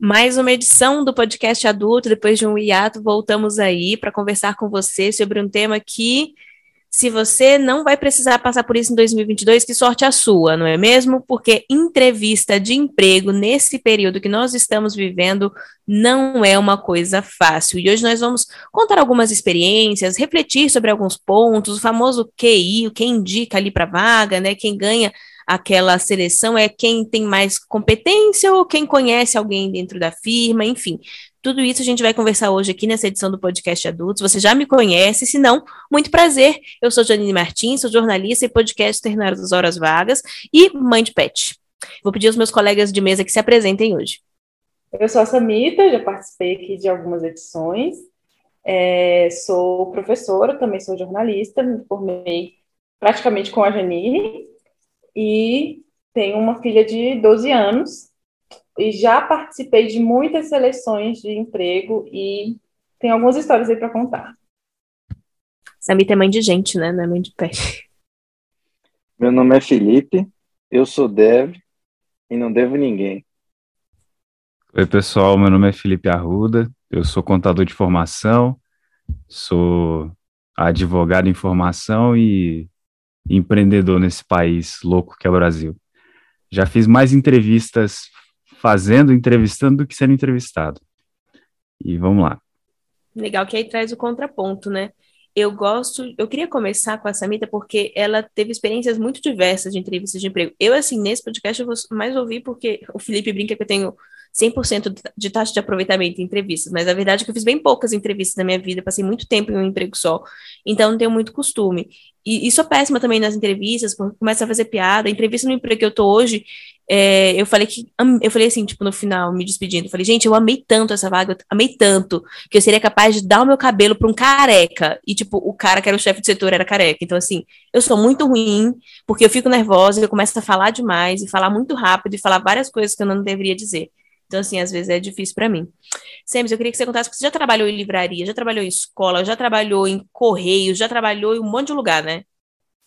Mais uma edição do podcast adulto, depois de um hiato, voltamos aí para conversar com você sobre um tema que, se você não vai precisar passar por isso em 2022, que sorte a sua, não é mesmo? Porque entrevista de emprego nesse período que nós estamos vivendo não é uma coisa fácil. E hoje nós vamos contar algumas experiências, refletir sobre alguns pontos, o famoso QI, o que indica ali para vaga, né? Quem ganha aquela seleção é quem tem mais competência ou quem conhece alguém dentro da firma, enfim. Tudo isso a gente vai conversar hoje aqui nessa edição do podcast Adultos. Você já me conhece, se não, muito prazer. Eu sou Janine Martins, sou jornalista e podcaster na das horas vagas e mãe de pet. Vou pedir aos meus colegas de mesa que se apresentem hoje. Eu sou a Samita, já participei aqui de algumas edições. É, sou professora, também sou jornalista, me formei praticamente com a Janine, e tenho uma filha de 12 anos e já participei de muitas seleções de emprego e tem algumas histórias aí para contar. Samita é mãe de gente, né? Não é mãe de pé. Meu nome é Felipe, eu sou dev e não devo ninguém. Oi, pessoal, meu nome é Felipe Arruda, eu sou contador de formação, sou advogado em formação e empreendedor nesse país louco que é o Brasil. Já fiz mais entrevistas fazendo, entrevistando do que sendo entrevistado. E vamos lá. Legal que aí traz o contraponto, né? Eu gosto, eu queria começar com a Samita porque ela teve experiências muito diversas de entrevistas de emprego. Eu, assim, nesse podcast eu vou mais ouvir porque o Felipe brinca que eu tenho 100% de taxa de aproveitamento em entrevistas, mas a verdade é que eu fiz bem poucas entrevistas na minha vida, passei muito tempo em um emprego só, então não tenho muito costume. E, e sou péssima também nas entrevistas, porque começa a fazer piada. A entrevista no emprego que eu tô hoje, é, eu falei que eu falei assim, tipo, no final, me despedindo, eu falei, gente, eu amei tanto essa vaga, eu amei tanto, que eu seria capaz de dar o meu cabelo para um careca. E, tipo, o cara que era o chefe de setor era careca. Então, assim, eu sou muito ruim, porque eu fico nervosa, eu começo a falar demais e falar muito rápido e falar várias coisas que eu não deveria dizer. Então, assim, às vezes é difícil para mim. Semes, eu queria que você contasse, porque você já trabalhou em livraria, já trabalhou em escola, já trabalhou em correios, já trabalhou em um monte de lugar, né?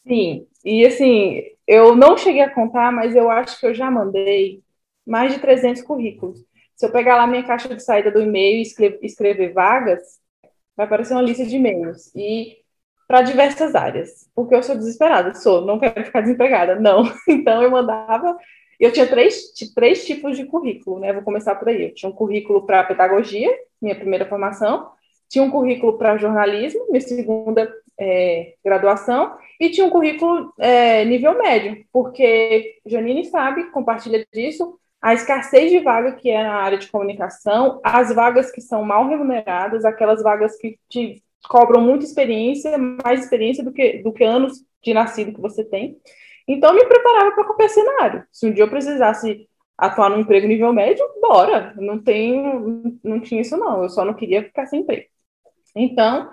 Sim, e assim, eu não cheguei a contar, mas eu acho que eu já mandei mais de 300 currículos. Se eu pegar lá minha caixa de saída do e-mail e escrever, escrever vagas, vai aparecer uma lista de e-mails. E para diversas áreas, porque eu sou desesperada, sou, não quero ficar desempregada, não. Então eu mandava eu tinha três, três tipos de currículo, né? Vou começar por aí. Eu tinha um currículo para pedagogia, minha primeira formação, tinha um currículo para jornalismo, minha segunda é, graduação, e tinha um currículo é, nível médio, porque Janine sabe, compartilha disso, a escassez de vaga que é na área de comunicação, as vagas que são mal remuneradas, aquelas vagas que te cobram muita experiência, mais experiência do que, do que anos de nascido que você tem. Então, me preparava para qualquer cenário. Se um dia eu precisasse atuar no emprego nível médio, bora. Não tenho, não tinha isso não. Eu só não queria ficar sem emprego. Então,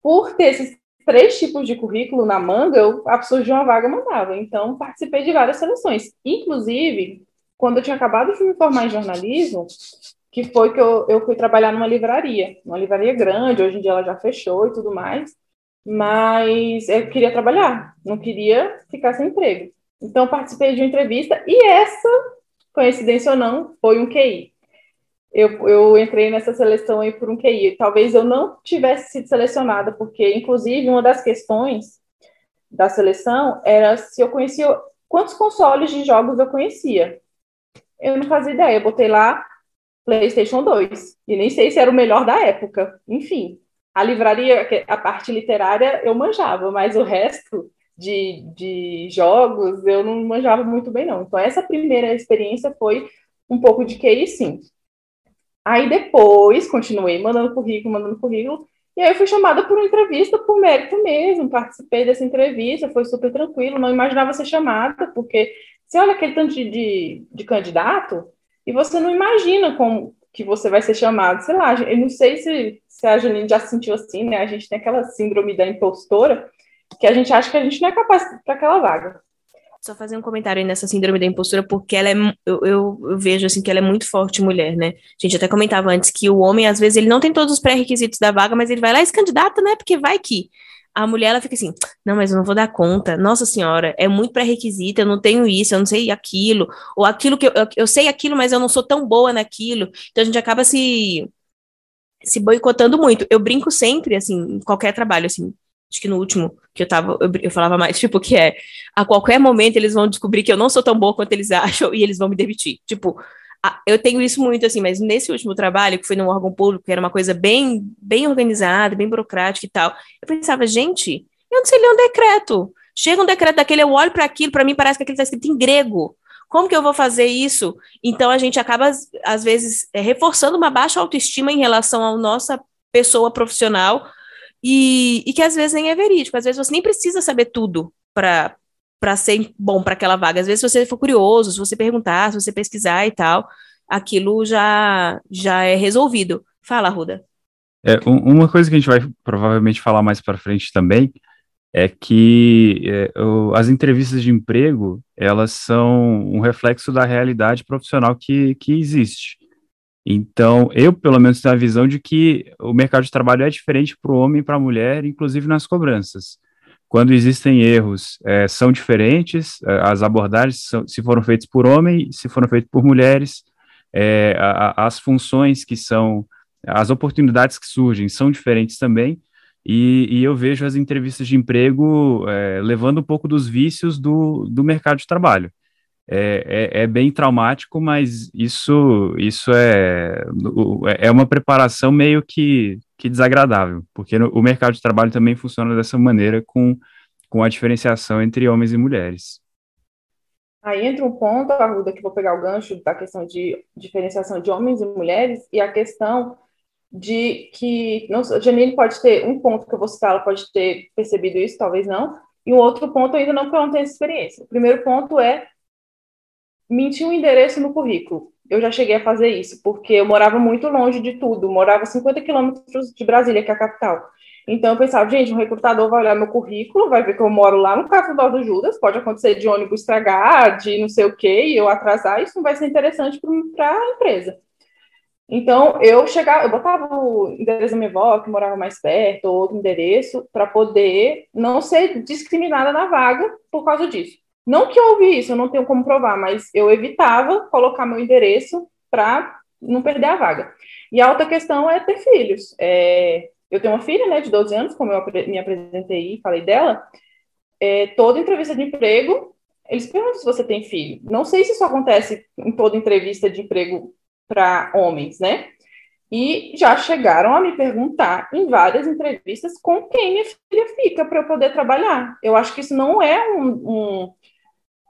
por ter esses três tipos de currículo na manga, eu surgiu uma vaga mandava. Então, participei de várias seleções. Inclusive, quando eu tinha acabado de me formar em jornalismo, que foi que eu, eu fui trabalhar numa livraria, uma livraria grande, hoje em dia ela já fechou e tudo mais mas eu queria trabalhar, não queria ficar sem emprego. Então, participei de uma entrevista e essa, coincidência ou não, foi um QI. Eu, eu entrei nessa seleção aí por um QI. Talvez eu não tivesse sido selecionada, porque, inclusive, uma das questões da seleção era se eu conhecia quantos consoles de jogos eu conhecia. Eu não fazia ideia, eu botei lá PlayStation 2, e nem sei se era o melhor da época. Enfim, a livraria, a parte literária eu manjava, mas o resto de, de jogos eu não manjava muito bem, não. Então, essa primeira experiência foi um pouco de QI, sim. Aí depois, continuei mandando currículo, mandando currículo, e aí eu fui chamada por uma entrevista por mérito mesmo, participei dessa entrevista, foi super tranquilo, não imaginava ser chamada, porque você olha aquele tanto de, de, de candidato e você não imagina como que você vai ser chamado, sei lá, eu não sei se se a Janine já se sentiu assim, né? A gente tem aquela síndrome da impostora, que a gente acha que a gente não é capaz para aquela vaga. Só fazer um comentário aí nessa síndrome da impostura, porque ela é, eu, eu, eu, vejo assim que ela é muito forte mulher, né? A gente até comentava antes que o homem, às vezes, ele não tem todos os pré-requisitos da vaga, mas ele vai lá e se candidata, né? Porque vai que. A mulher ela fica assim, não, mas eu não vou dar conta. Nossa senhora, é muito pré-requisito, eu não tenho isso, eu não sei aquilo, ou aquilo que eu, eu, eu sei aquilo, mas eu não sou tão boa naquilo. Então a gente acaba se se boicotando muito. Eu brinco sempre, assim, em qualquer trabalho, assim, acho que no último que eu tava, eu, eu, falava mais, tipo, que é, a qualquer momento eles vão descobrir que eu não sou tão boa quanto eles acham e eles vão me demitir. Tipo, eu tenho isso muito, assim, mas nesse último trabalho, que foi num órgão público, que era uma coisa bem, bem organizada, bem burocrática e tal, eu pensava, gente, eu não sei ler um decreto. Chega um decreto daquele, eu olho para aquilo, para mim parece que aquilo está escrito em grego. Como que eu vou fazer isso? Então a gente acaba, às vezes, é, reforçando uma baixa autoestima em relação à nossa pessoa profissional e, e que às vezes nem é verídico. Às vezes você nem precisa saber tudo para para ser bom para aquela vaga. Às vezes, se você for curioso, se você perguntar, se você pesquisar e tal, aquilo já já é resolvido. Fala, Ruda. É, uma coisa que a gente vai provavelmente falar mais para frente também é que é, o, as entrevistas de emprego elas são um reflexo da realidade profissional que, que existe. Então, eu pelo menos tenho a visão de que o mercado de trabalho é diferente para o homem e para a mulher, inclusive nas cobranças. Quando existem erros, é, são diferentes, é, as abordagens são, se foram feitas por homem, se foram feitas por mulheres, é, a, as funções que são, as oportunidades que surgem são diferentes também, e, e, eu vejo as entrevistas de emprego é, levando um pouco dos vícios do, do mercado de trabalho. É, é, é, bem traumático, mas isso, isso é, é uma preparação meio que, que desagradável, porque no, o mercado de trabalho também funciona dessa maneira, com, com a diferenciação entre homens e mulheres. Aí entra um ponto, Arruda, que vou pegar o gancho da questão de diferenciação de homens e mulheres e a questão de que não, a Janine pode ter um ponto que eu vou citar, ela pode ter percebido isso, talvez não, e um outro ponto ainda não, porque eu não tenho essa experiência. O primeiro ponto é mentir um endereço no currículo. Eu já cheguei a fazer isso, porque eu morava muito longe de tudo, morava 50 quilômetros de Brasília, que é a capital. Então eu pensava, gente, um recrutador vai olhar meu currículo, vai ver que eu moro lá no Cafundó do Judas, pode acontecer de ônibus estragar, de não sei o quê, e eu atrasar, isso não vai ser interessante para a empresa. Então, eu chegava, eu botava o endereço da minha avó, que morava mais perto, ou outro endereço, para poder não ser discriminada na vaga por causa disso. Não que eu ouvi isso, eu não tenho como provar, mas eu evitava colocar meu endereço para não perder a vaga. E a outra questão é ter filhos. É, eu tenho uma filha, né, de 12 anos, como eu me apresentei e falei dela. É, toda entrevista de emprego, eles perguntam se você tem filho. Não sei se isso acontece em toda entrevista de emprego para homens, né? E já chegaram a me perguntar em várias entrevistas com quem minha filha fica para eu poder trabalhar. Eu acho que isso não é um, um,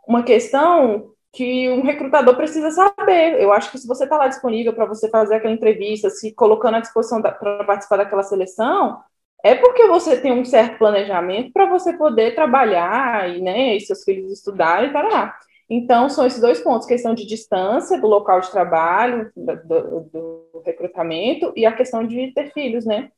uma questão que um recrutador precisa saber. Eu acho que se você está lá disponível para você fazer aquela entrevista, se colocando à disposição para participar daquela seleção, é porque você tem um certo planejamento para você poder trabalhar e, né, e seus filhos estudarem para lá. Então, são esses dois pontos: questão de distância do local de trabalho, do, do recrutamento, e a questão de ter filhos, né?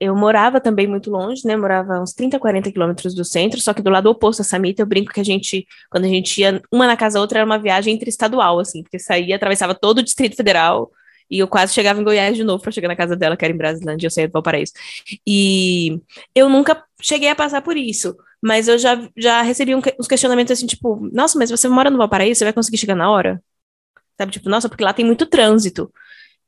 Eu morava também muito longe, né? Morava uns 30, 40 quilômetros do centro, só que do lado oposto a Samita, eu brinco que a gente, quando a gente ia uma na casa da outra, era uma viagem interestadual, assim, porque saía, atravessava todo o Distrito Federal, e eu quase chegava em Goiás de novo para chegar na casa dela, que era em Brasilândia, eu saía do Valparaíso. E eu nunca cheguei a passar por isso, mas eu já, já recebi um, uns questionamentos assim, tipo, nossa, mas você mora no Valparaíso, você vai conseguir chegar na hora? Sabe, tipo, nossa, porque lá tem muito trânsito.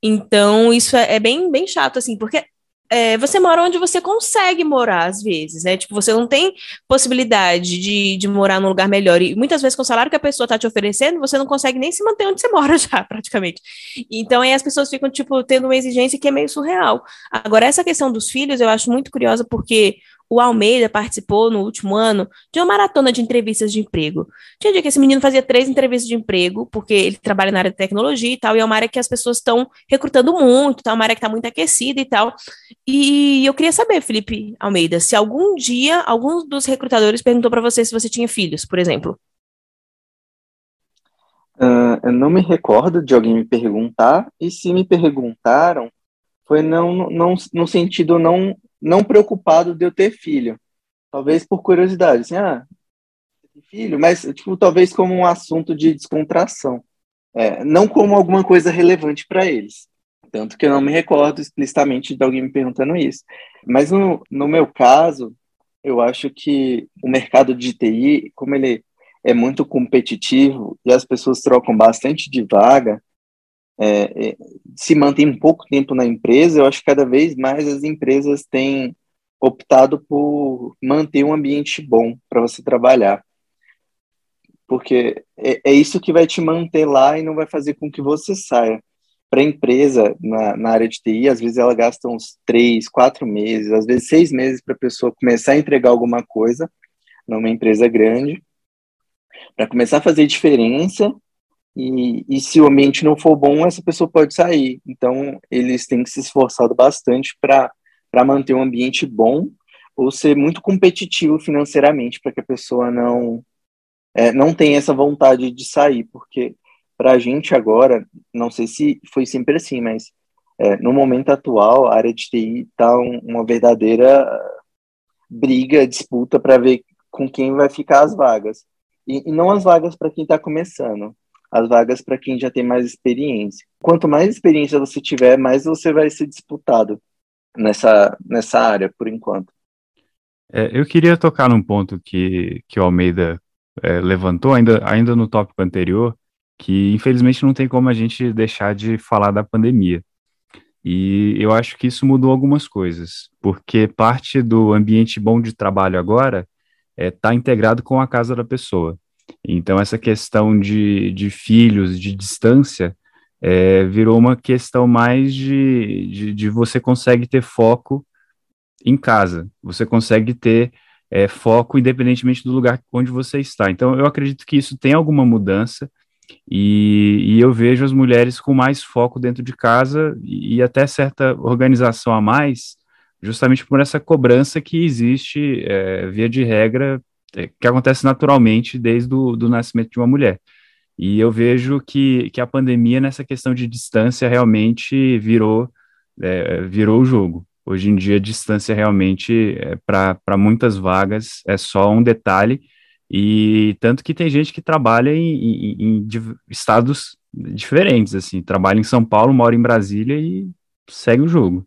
Então, isso é, é bem, bem chato, assim, porque é, você mora onde você consegue morar, às vezes, né? Tipo, você não tem possibilidade de, de morar num lugar melhor. E muitas vezes, com o salário que a pessoa está te oferecendo, você não consegue nem se manter onde você mora já, praticamente. Então, aí as pessoas ficam, tipo, tendo uma exigência que é meio surreal. Agora, essa questão dos filhos, eu acho muito curiosa, porque o Almeida participou no último ano de uma maratona de entrevistas de emprego. Tinha dia que esse menino fazia três entrevistas de emprego, porque ele trabalha na área de tecnologia e tal, e é uma área que as pessoas estão recrutando muito, tá? uma área que está muito aquecida e tal. E eu queria saber, Felipe Almeida, se algum dia algum dos recrutadores perguntou para você se você tinha filhos, por exemplo. Uh, eu não me recordo de alguém me perguntar, e se me perguntaram, foi não, não, no sentido não não preocupado de eu ter filho. Talvez por curiosidade, assim, ah, filho, mas tipo, talvez como um assunto de descontração, é, não como alguma coisa relevante para eles. Tanto que eu não me recordo explicitamente de alguém me perguntando isso. Mas no, no meu caso, Eu acho que o mercado de TI, como ele é muito competitivo e as pessoas trocam bastante de vaga, é, é, se mantém um pouco tempo na empresa, eu acho que cada vez mais as empresas têm optado por manter um ambiente bom para você trabalhar. Porque é, é, isso que vai te manter lá e não vai fazer com que você saia. Para a empresa, na, na área de TI, às vezes ela gasta uns três, quatro meses, às vezes seis meses para a pessoa começar a entregar alguma coisa numa empresa grande, para começar a fazer diferença e, e, se o ambiente não for bom, essa pessoa pode sair. Então, eles têm que se esforçar bastante para manter um ambiente bom ou ser muito competitivo financeiramente para que a pessoa não é, não tenha essa vontade de sair, porque para a gente agora, não sei se foi sempre assim, mas é, no momento atual, a área de TI está um, uma verdadeira briga, disputa para ver com quem vai ficar as vagas. E, e não as vagas para quem está começando, as vagas para quem já tem mais experiência. Quanto mais experiência você tiver, mais você vai ser disputado nessa, nessa área, por enquanto. É, eu queria tocar num ponto que, que o Almeida é, levantou, ainda, ainda no tópico anterior, que infelizmente não tem como a gente deixar de falar da pandemia. E eu acho que isso mudou algumas coisas, porque parte do ambiente bom de trabalho agora está é, tá integrado com a casa da pessoa. Então, essa questão de, de filhos, de distância, é, virou uma questão mais de, de, de, você consegue ter foco em casa, você consegue ter é, foco independentemente do lugar onde você está. Então, eu acredito que isso tem alguma mudança e, e eu vejo as mulheres com mais foco dentro de casa e, até certa organização a mais, justamente por essa cobrança que existe, é, via de regra, que acontece naturalmente desde o do nascimento de uma mulher. E eu vejo que, que a pandemia, nessa questão de distância, realmente virou, é, virou o jogo. Hoje em dia, distância realmente, é, para muitas vagas, é só um detalhe, e tanto que tem gente que trabalha em, em, em estados diferentes, assim, trabalha em São Paulo, mora em Brasília e segue o jogo.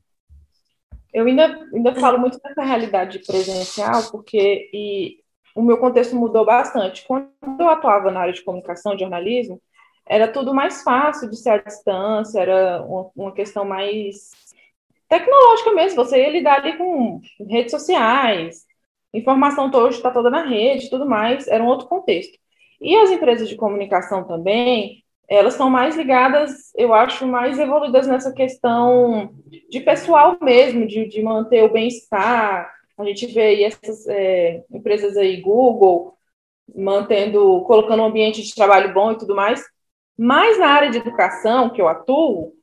Eu ainda, ainda falo muito dessa realidade presencial, porque e o meu contexto mudou bastante. Quando eu atuava na área de comunicação, de jornalismo, era tudo mais fácil de ser à distância, era uma, questão mais tecnológica mesmo. Você ia lidar ali com redes sociais, informação hoje está toda na rede, tudo mais, era um outro contexto. E as empresas de comunicação também, elas são mais ligadas, eu acho, mais evoluídas nessa questão de pessoal mesmo, de, de manter o bem-estar, a gente vê aí essas é, empresas aí, Google, mantendo, colocando um ambiente de trabalho bom e tudo mais. Mas na área de educação que eu atuo,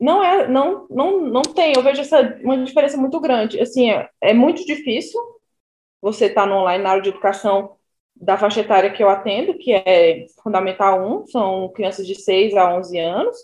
não é, não, não, não tem. Eu vejo essa uma diferença muito grande. Assim, é, é muito difícil você estar tá no online na área de educação da faixa etária que eu atendo, que é fundamental 1, são crianças de 6 a 11 anos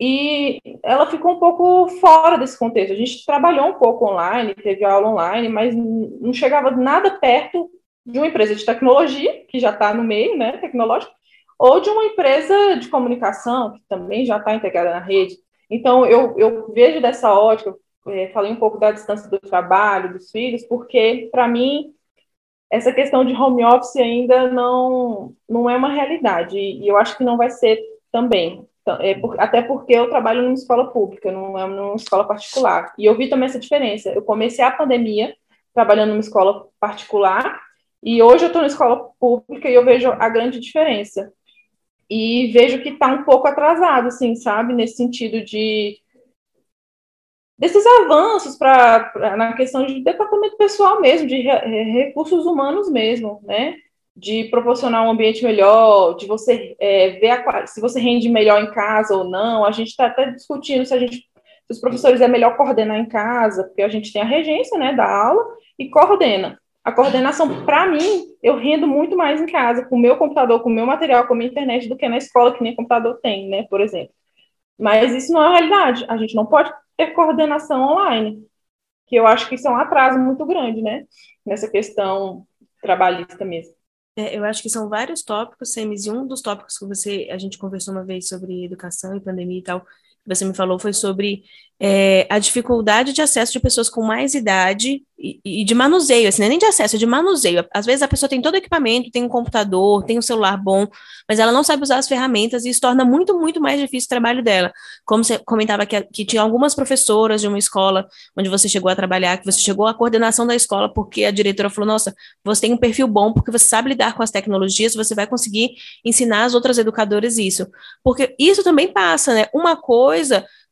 e ela ficou um pouco fora desse contexto. A gente trabalhou um pouco online, teve aula online, mas não chegava nada perto de uma empresa de tecnologia, que já está no meio né, tecnológico, ou de uma empresa de comunicação, que também já está integrada na rede. Então, eu, eu vejo dessa ótica, é, falei um pouco da distância do trabalho, dos filhos, porque, para mim, essa questão de home office ainda não, não é uma realidade, e eu acho que não vai ser também. Então, é por, até porque eu trabalho numa escola pública, não é numa escola particular. E eu vi também essa diferença. Eu comecei a pandemia trabalhando numa escola particular e hoje eu estou na escola pública e eu vejo a grande diferença. E vejo que está um pouco atrasado, assim, sabe? Nesse sentido de desses avanços para na questão de departamento pessoal mesmo, de re, recursos humanos mesmo, né? De proporcionar um ambiente melhor, de você é, ver a, se você rende melhor em casa ou não. A gente está até discutindo se a gente, se os professores é melhor coordenar em casa, porque a gente tem a regência, né, da aula e coordena. A coordenação, para mim, eu rendo muito mais em casa, com o meu computador, com o meu material, com a minha internet, do que na escola, que nem computador tem, né, por exemplo. Mas isso não é a realidade. A gente não pode ter coordenação online, que eu acho que isso é um atraso muito grande, né, nessa questão trabalhista mesmo. É, eu acho que são vários tópicos, Semis, e um dos tópicos que você, a gente conversou uma vez sobre educação e pandemia e tal, que você me falou foi sobre é, a dificuldade de acesso de pessoas com mais idade e, e, de manuseio, assim, não é nem de acesso, é de manuseio. Às vezes a pessoa tem todo o equipamento, tem um computador, tem um celular bom, mas ela não sabe usar as ferramentas e isso torna muito, muito mais difícil o trabalho dela. Como você comentava que, que tinha algumas professoras de uma escola onde você chegou a trabalhar, que você chegou à coordenação da escola porque a diretora falou, nossa, você tem um perfil bom porque você sabe lidar com as tecnologias, você vai conseguir ensinar as outras educadoras isso. Porque isso também passa, né? Uma coisa,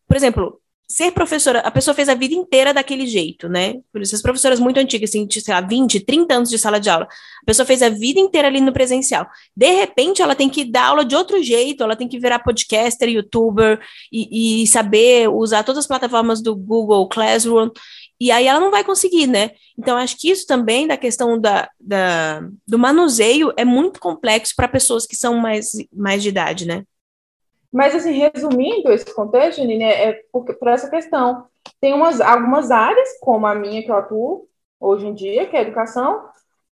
por exemplo, ser professora, a pessoa fez a vida inteira daquele jeito, né? Por isso, as professoras muito antigas, assim, de, sei lá, 20, 30 anos de sala de aula, a pessoa fez a vida inteira ali no presencial. De repente, ela tem que dar aula de outro jeito, ela tem que virar podcaster, youtuber e, e saber usar todas as plataformas do Google Classroom, e aí ela não vai conseguir, né? Então, acho que isso também, da questão da, da do manuseio, é muito complexo para pessoas que são mais, mais de idade, né? Mas, assim, resumindo esse contexto, Janine, é por, por essa questão. Tem umas, algumas áreas, como a minha que eu atuo hoje em dia, que é a educação.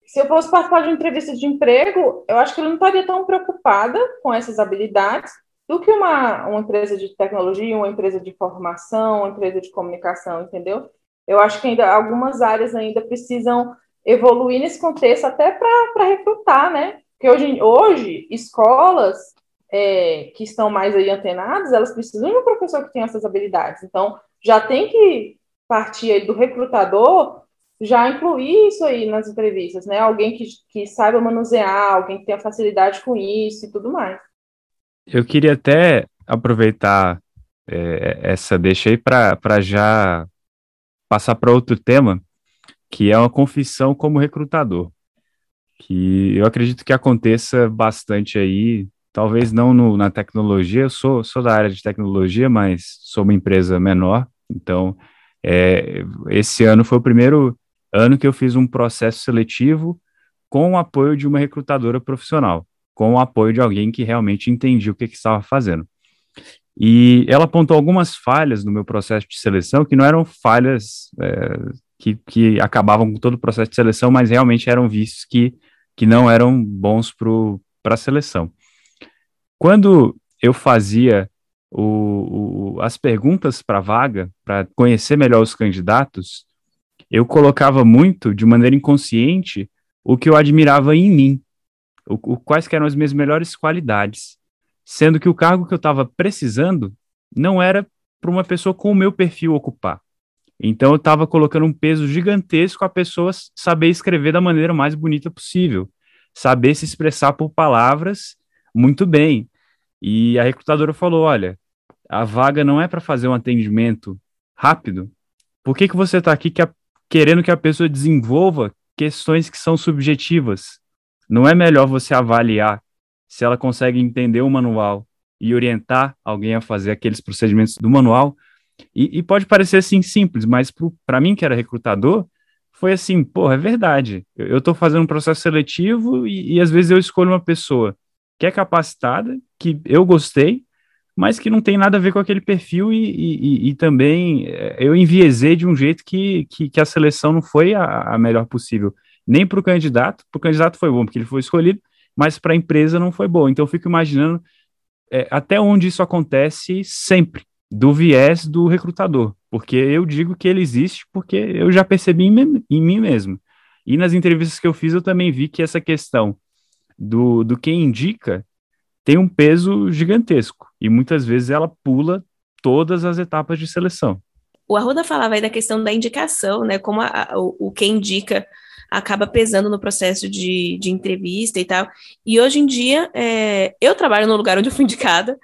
Se eu fosse participar de uma entrevista de emprego, eu acho que eu não estaria tão preocupada com essas habilidades do que uma, uma empresa de tecnologia, uma empresa de formação, uma empresa de comunicação, entendeu? Eu acho que ainda algumas áreas ainda precisam evoluir nesse contexto até para recrutar, né? Porque hoje, hoje escolas é, que estão mais aí antenadas, elas precisam de um professor que tenha essas habilidades. Então, já tem que partir aí do recrutador já incluir isso aí nas entrevistas, né? Alguém que, que saiba manusear, alguém que tenha facilidade com isso e tudo mais. Eu queria até aproveitar é, essa deixa aí para já passar para outro tema, que é uma confissão como recrutador, que eu acredito que aconteça bastante aí talvez não no, na tecnologia, eu sou, sou da área de tecnologia, mas sou uma empresa menor, então é, esse ano foi o primeiro ano que eu fiz um processo seletivo com o apoio de uma recrutadora profissional, com o apoio de alguém que realmente entendia o que, que estava fazendo. E ela apontou algumas falhas no meu processo de seleção, que não eram falhas é, que, que acabavam com todo o processo de seleção, mas realmente eram vistos que, que não eram bons para a seleção. Quando eu fazia o, o, as perguntas para a vaga, para conhecer melhor os candidatos, eu colocava muito, de maneira inconsciente, o que eu admirava em mim, o, o quais eram as minhas melhores qualidades, sendo que o cargo que eu estava precisando não era para uma pessoa com o meu perfil ocupar. Então eu estava colocando um peso gigantesco a pessoa saber escrever da maneira mais bonita possível, saber se expressar por palavras muito bem. E a recrutadora falou: olha, a vaga não é para fazer um atendimento rápido. Por que, que você está aqui que a, querendo que a pessoa desenvolva questões que são subjetivas? Não é melhor você avaliar se ela consegue entender o manual e orientar alguém a fazer aqueles procedimentos do manual? E, e pode parecer assim simples, mas para mim, que era recrutador, foi assim: porra, é verdade. Eu estou fazendo um processo seletivo e, e às vezes eu escolho uma pessoa que é capacitada, que eu gostei, mas que não tem nada a ver com aquele perfil e, e, e também eh, eu enviesei de um jeito que, que, que a seleção não foi a, a melhor possível, nem para o candidato, para o candidato foi bom, porque ele foi escolhido, mas para a empresa não foi bom. Então eu fico imaginando é, até onde isso acontece sempre, do viés do recrutador, porque eu digo que ele existe porque eu já percebi em, em mim mesmo. E nas entrevistas que eu fiz, eu também vi que essa questão do, do quem indica tem um peso gigantesco e muitas vezes ela pula todas as etapas de seleção. O Arruda falava aí da questão da indicação, né? Como a, a, o, o quem indica acaba pesando no processo de, de entrevista e tal. E hoje em dia, é, eu trabalho no lugar onde eu fui indicada,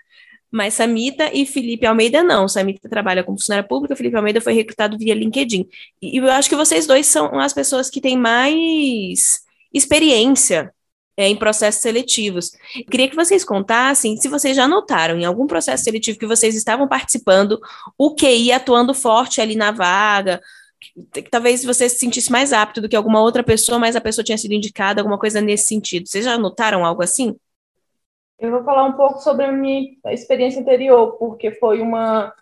mas Samita e Felipe Almeida não. Samita trabalha como funcionária pública, Felipe Almeida foi recrutado via LinkedIn. E eu acho que vocês dois são as pessoas que têm mais experiência é, em processos seletivos. queria que vocês contassem se vocês já notaram em algum processo seletivo que vocês estavam participando, o QI atuando forte ali na vaga, que talvez você se sentisse mais apto do que alguma outra pessoa, mas a pessoa tinha sido indicada, alguma coisa nesse sentido. Vocês já notaram algo assim? Eu vou falar um pouco sobre a minha experiência anterior, porque foi uma,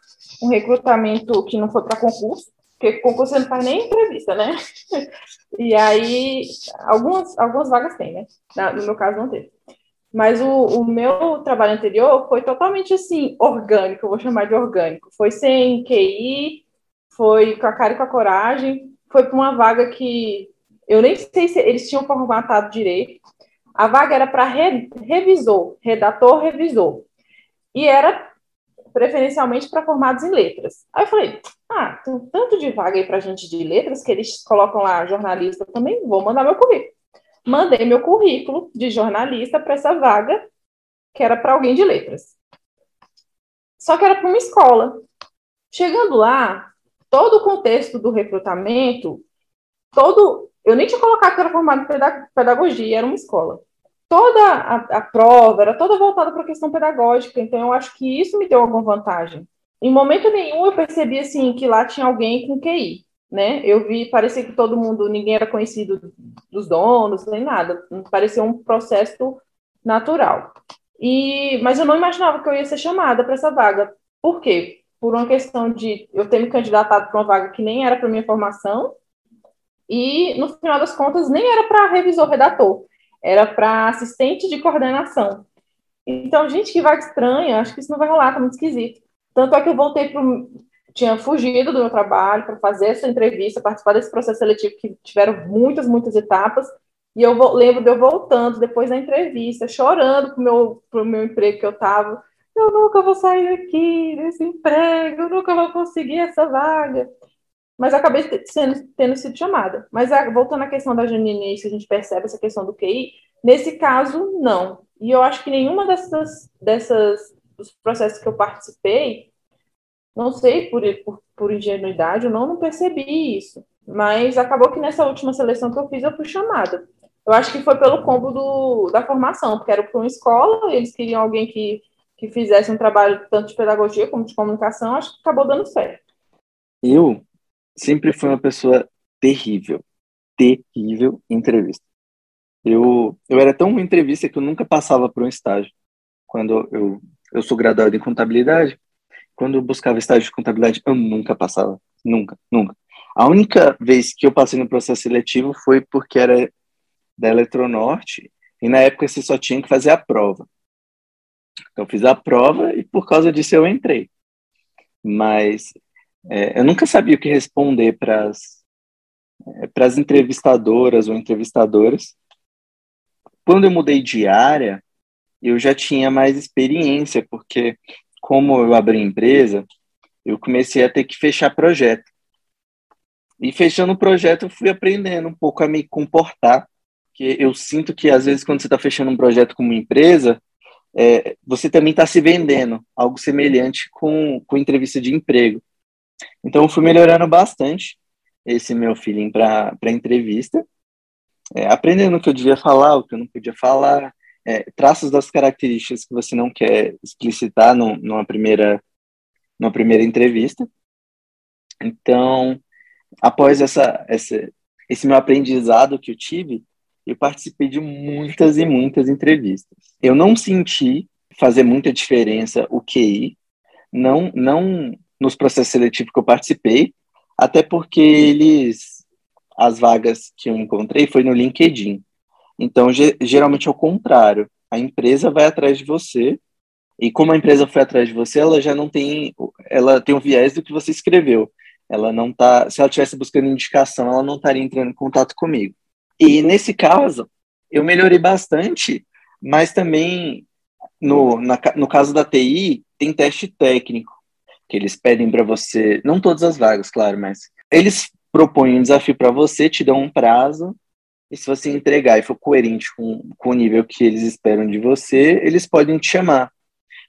um recrutamento que não foi para concurso, porque concurso não faz nem entrevista, né? E aí, algumas, algumas vagas tem, né? No meu caso, não teve. Mas o, o meu trabalho anterior foi totalmente assim, orgânico, eu vou chamar de orgânico. Foi sem QI, foi com a cara e com a coragem, foi para uma vaga que eu nem sei se eles tinham formatado direito. A vaga era para re, revisor, redator, revisor. E era preferencialmente para formados em letras. Aí eu falei, ah, tem tanto de vaga aí para gente de letras que eles colocam lá jornalista também, vou mandar meu currículo. Mandei meu currículo de jornalista para essa vaga, que era para alguém de letras. Só que era para uma escola. Chegando lá, todo o contexto do recrutamento, todo. Eu nem tinha colocado que era formado em pedagogia, era uma escola toda a, a prova era toda voltada para a questão pedagógica, então eu acho que isso me deu alguma vantagem. Em momento nenhum eu percebi assim que lá tinha alguém com QI, né? Eu vi, parecia que todo mundo, ninguém era conhecido dos donos, nem nada, parecia um processo natural. E, mas eu não imaginava que eu ia ser chamada para essa vaga. Por quê? Por uma questão de eu ter me candidatado para uma vaga que nem era para minha formação, e no final das contas nem era para revisor redator era para assistente de coordenação. Então, gente, que vaga estranha, acho que isso não vai rolar, tá muito esquisito. Tanto é que eu voltei para tinha fugido do meu trabalho para fazer essa entrevista, participar desse processo seletivo que tiveram muitas, muitas etapas. E eu lembro de eu voltando depois da entrevista, chorando pro meu, pro meu emprego que eu estava. Eu nunca vou sair aqui desse emprego, eu nunca vou conseguir essa vaga mas acabei sendo, tendo sido chamada. Mas voltando à questão da Janine, se a gente percebe essa questão do QI, nesse caso, não. E eu acho que nenhuma dessas, dessas dos processos que eu participei, não sei por, por, por ingenuidade ou não, não percebi isso. Mas acabou que nessa última seleção que eu fiz, eu fui chamada. Eu acho que foi pelo combo do, da formação, porque era para uma escola, eles queriam alguém que, que fizesse um trabalho tanto de pedagogia como de comunicação, acho que acabou dando certo. Eu sempre fui uma pessoa terrível, terrível em entrevista. Eu, eu era tão entrevista que eu nunca passava por um estágio. Quando eu, eu sou graduado em contabilidade, quando eu buscava estágio de contabilidade, eu nunca passava. Nunca, nunca. A única vez que eu passei no processo seletivo foi porque era da Eletronorte, e na época você só tinha que fazer a prova. Então, eu fiz a prova e por causa disso eu entrei. Mas é, eu nunca sabia o que responder para as é, as entrevistadoras ou entrevistadores. Quando eu mudei de área, eu já tinha mais experiência, porque como eu abri empresa, eu comecei a ter que fechar projeto. E fechando o projeto, eu fui aprendendo um pouco a me comportar, que eu sinto que às vezes quando você está fechando um projeto com uma empresa, é, você também está se vendendo, algo semelhante com, com entrevista de emprego. Então, eu fui melhorando bastante esse meu feeling para entrevista, é, aprendendo o que eu devia falar, o que eu não podia falar, é, traços das características que você não quer explicitar no, numa, primeira, numa primeira entrevista. Então, após essa, essa, esse meu aprendizado que eu tive, eu participei de muitas e muitas entrevistas. Eu não senti fazer muita diferença o QI, não, não nos processos seletivos que eu participei, até porque eles, as vagas que eu encontrei foi no LinkedIn. Então, geralmente é o contrário. A empresa vai atrás de você, e como a empresa foi atrás de você, ela já não tem, ela tem um viés do que você escreveu. Ela não tá, se ela estivesse buscando indicação, ela não estaria entrando em contato comigo. E nesse caso, eu melhorei bastante, mas também no, na, no caso da TI, tem teste técnico que eles pedem para você, não todas as vagas, claro, mas eles propõem um desafio para você, te dão um prazo, e se você entregar e for coerente com, com o nível que eles esperam de você, eles podem te chamar.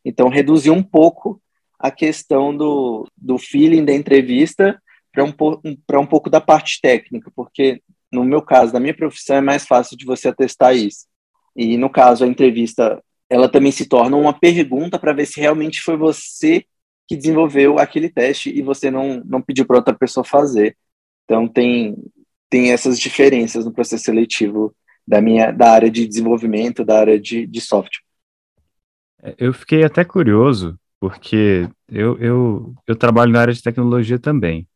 Então, reduzir um pouco a questão do, do feeling da entrevista para um, um pouco da parte técnica, porque no meu caso, na minha profissão, é mais fácil de você atestar isso. E no caso, a entrevista, ela também se torna uma pergunta para ver se realmente foi você que desenvolveu aquele teste e você não, não pediu para outra pessoa fazer. Então tem, tem essas diferenças no processo seletivo da minha da área de desenvolvimento, da área de, de software. É, eu fiquei até curioso, porque eu, eu, eu trabalho na área de tecnologia também.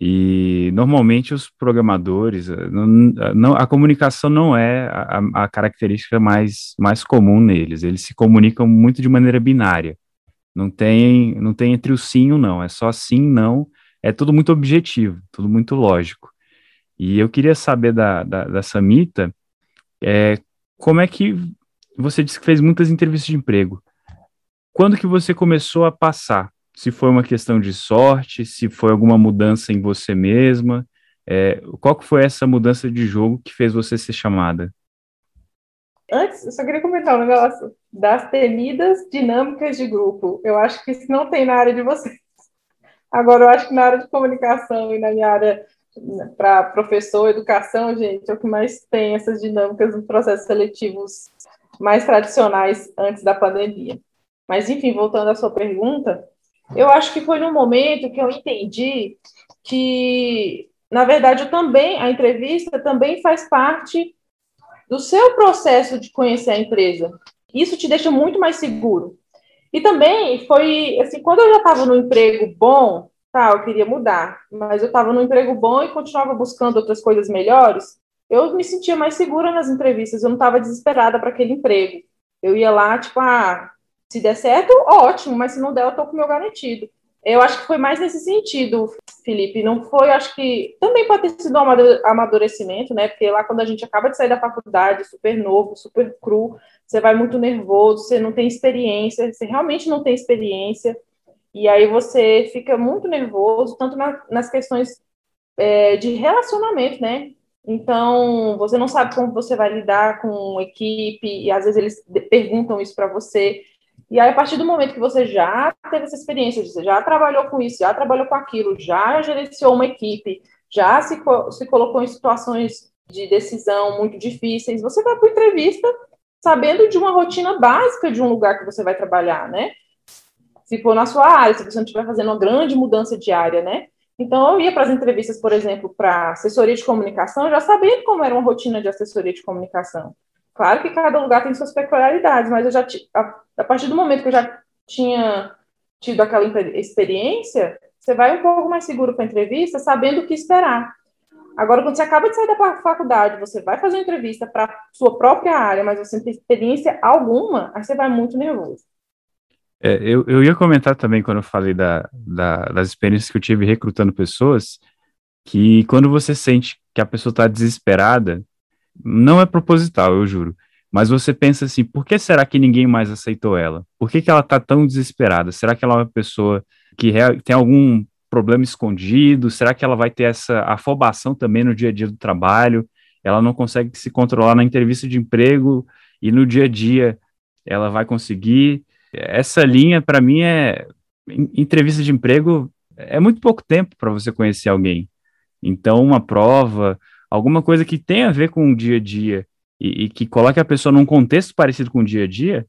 E normalmente os programadores, eh, não, não, a comunicação não é a, a, característica mais, mais comum neles. Eles se comunicam muito de maneira binária. Não tem, não tem entre o sim e o não. É só sim, não. É tudo muito objetivo, tudo muito lógico. E eu queria saber da, da, da Samita é, como é que você disse que fez muitas entrevistas de emprego. Quando que você começou a passar se foi uma questão de sorte, se foi alguma mudança em você mesma. É, qual que foi essa mudança de jogo que fez você ser chamada? Antes, eu só queria comentar um negócio das temidas dinâmicas de grupo. Eu acho que isso não tem na área de vocês. Agora, eu acho que na área de comunicação e na minha área para professor, educação, gente, é o que mais tem essas dinâmicas nos processos seletivos mais tradicionais antes da pandemia. Mas, enfim, voltando à sua pergunta, eu acho que foi no momento que eu entendi que, na verdade, eu também, a entrevista também faz parte do seu processo de conhecer a empresa. Isso te deixa muito mais seguro. E também foi, assim, quando eu já estava no emprego bom, tá, eu queria mudar, mas eu estava no emprego bom e continuava buscando outras coisas melhores, eu me sentia mais segura nas entrevistas, eu não estava desesperada para aquele emprego. Eu ia lá, tipo, ah, se der certo, ótimo, mas se não der, eu tô com o meu garantido. Eu acho que foi mais nesse sentido, Felipe. Não foi, acho que também pode ter sido um amadurecimento, né? Porque lá quando a gente acaba de sair da faculdade, super novo, super cru, você vai muito nervoso, você não tem experiência, você realmente não tem experiência, e aí você fica muito nervoso, tanto na, nas questões é, de relacionamento, né? Então, você não sabe como você vai lidar com equipe, e às vezes eles perguntam isso para você. E aí, a partir do momento que você já teve essa experiência, você já trabalhou com isso, já trabalhou com aquilo, já gerenciou uma equipe, já se, se colocou em situações de decisão muito difíceis, você vai para a entrevista sabendo de uma rotina básica de um lugar que você vai trabalhar, né? Se for na sua área, se você não estiver fazendo uma grande mudança de área, né? Então, eu ia para as entrevistas, por exemplo, para assessoria de comunicação, já sabendo como era uma rotina de assessoria de comunicação. Claro que cada lugar tem suas peculiaridades, mas eu já a, a partir do momento que eu já tinha tido aquela experiência, você vai um pouco mais seguro para a entrevista, sabendo o que esperar. Agora, quando você acaba de sair da faculdade, você vai fazer uma entrevista para sua própria área, mas você não tem experiência alguma, aí você vai muito nervoso. É, eu, eu ia comentar também, quando eu falei da, da, das experiências que eu tive recrutando pessoas, que quando você sente que a pessoa está desesperada, não é proposital, eu juro. Mas você pensa assim, por que será que ninguém mais aceitou ela? Por que, que ela está tão desesperada? Será que ela é uma pessoa que tem algum problema escondido? Será que ela vai ter essa afobação também no dia a dia do trabalho? Ela não consegue se controlar na entrevista de emprego e no dia a dia ela vai conseguir? Essa linha, para mim, é. Entrevista de emprego é muito pouco tempo para você conhecer alguém. Então, uma prova, alguma coisa que tenha a ver com o dia a dia e, e que coloque a pessoa num contexto parecido com o dia a dia,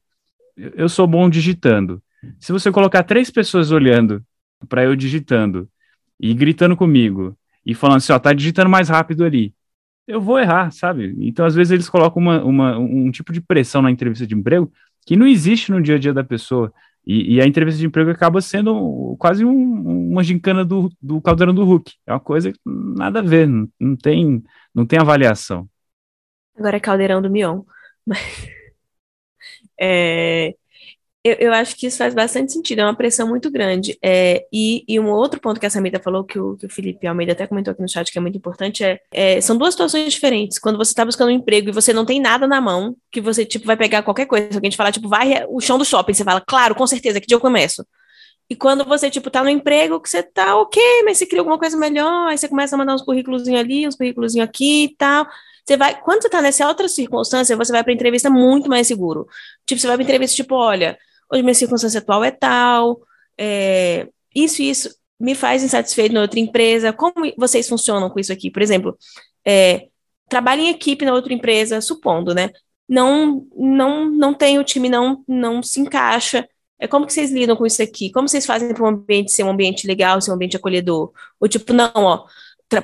eu sou bom digitando. Se você colocar três pessoas olhando para eu digitando e gritando comigo e falando assim, ó, tá digitando mais rápido ali, eu vou errar, sabe? Então, às vezes, eles colocam uma, uma, um tipo de pressão na entrevista de emprego que não existe no dia a dia da pessoa. E, e a entrevista de emprego acaba sendo quase um, uma gincana do, do caldeirão do Hulk. É uma coisa que nada a ver, não, não, tem, não tem avaliação. Agora é caldeirão do Mion. Mas, é, eu, eu, acho que isso faz bastante sentido, é uma pressão muito grande. É, e, e, um outro ponto que a Samita falou, que o, que o Felipe Almeida até comentou aqui no chat, que é muito importante, é, é são duas situações diferentes. Quando você está buscando um emprego e você não tem nada na mão, que você, tipo, vai pegar qualquer coisa. Se alguém te falar, tipo, vai o chão do shopping, você fala, claro, com certeza, que dia eu começo? E quando você, tipo, tá no emprego, que você tá ok, mas você cria alguma coisa melhor, aí você começa a mandar uns currículos ali, uns currículos aqui e tal. Você vai, quando você tá nessa outra circunstância, você vai para entrevista muito mais seguro. Tipo, você vai para entrevista, tipo, olha, hoje minha circunstância atual é tal, é, isso e isso me faz insatisfeito na outra empresa, como vocês funcionam com isso aqui? Por exemplo, é, trabalho em equipe na outra empresa, supondo, né? Não, não, não tem o time, não, não se encaixa. É como que vocês lidam com isso aqui? Como vocês fazem para um ambiente ser um ambiente legal, ser um ambiente acolhedor? Ou tipo, não, ó,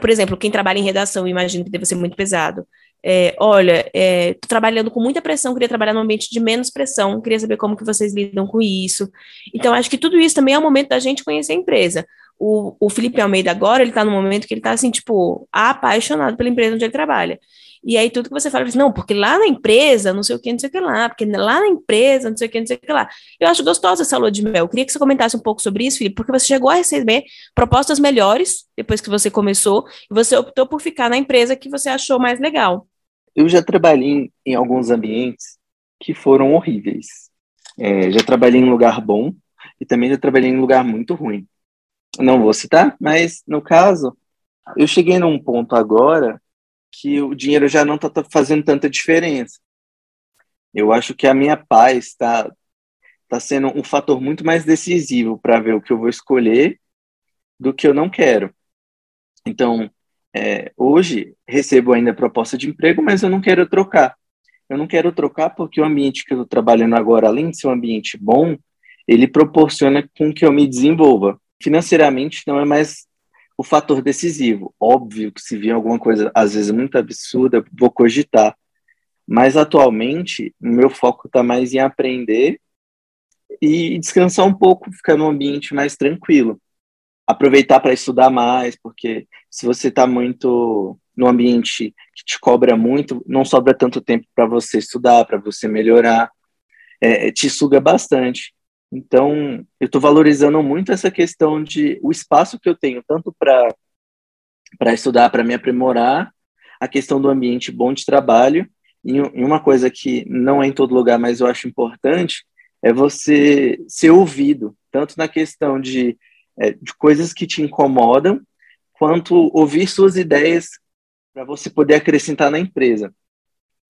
por exemplo, quem trabalha em redação, imagino que deve ser muito pesado é, olha, é, trabalhando com muita pressão, queria trabalhar num ambiente de menos pressão, queria saber como que vocês lidam com isso. Então, acho que tudo isso também é o momento da gente conhecer a empresa. O, o Felipe Almeida agora, ele tá no momento que ele tá assim, tipo, apaixonado pela empresa onde ele trabalha. E aí tudo que você fala, não, porque lá na empresa, não sei o que, não sei o que lá, porque lá na empresa, não sei o que, não sei o que lá. Eu acho gostosa essa lua de mel. Eu queria que você comentasse um pouco sobre isso, Felipe, porque você chegou a receber propostas melhores depois que você começou, e você optou por ficar na empresa que você achou mais legal. Eu já trabalhei em, em alguns ambientes que foram horríveis. É, já trabalhei em lugar bom e também já trabalhei em lugar muito ruim. Não vou citar, mas no caso, eu cheguei num ponto agora que o dinheiro já não está fazendo tanta diferença. Eu acho que a minha paz está tá sendo um fator muito mais decisivo para ver o que eu vou escolher do que eu não quero. Então, é, hoje recebo ainda proposta de emprego, mas eu não quero trocar. Eu não quero trocar porque o ambiente que eu estou trabalhando agora, além de ser um ambiente bom, ele proporciona com que eu me desenvolva. Financeiramente não é mais o fator decisivo. Óbvio que se vir alguma coisa, às vezes, muito absurda, vou cogitar. Mas atualmente, o meu foco está mais em aprender e descansar um pouco, ficar num ambiente mais tranquilo. Aproveitar para estudar mais, porque se você está muito no ambiente que te cobra muito, não sobra tanto tempo para você estudar, para você melhorar, é, te suga bastante. Então, eu estou valorizando muito essa questão de o espaço que eu tenho, tanto para para estudar, para me aprimorar, a questão do ambiente bom de trabalho, e uma coisa que não é em todo lugar, mas eu acho importante, é você ser ouvido, tanto na questão de, é, de coisas que te incomodam, quanto ouvir suas ideias para você poder acrescentar na empresa.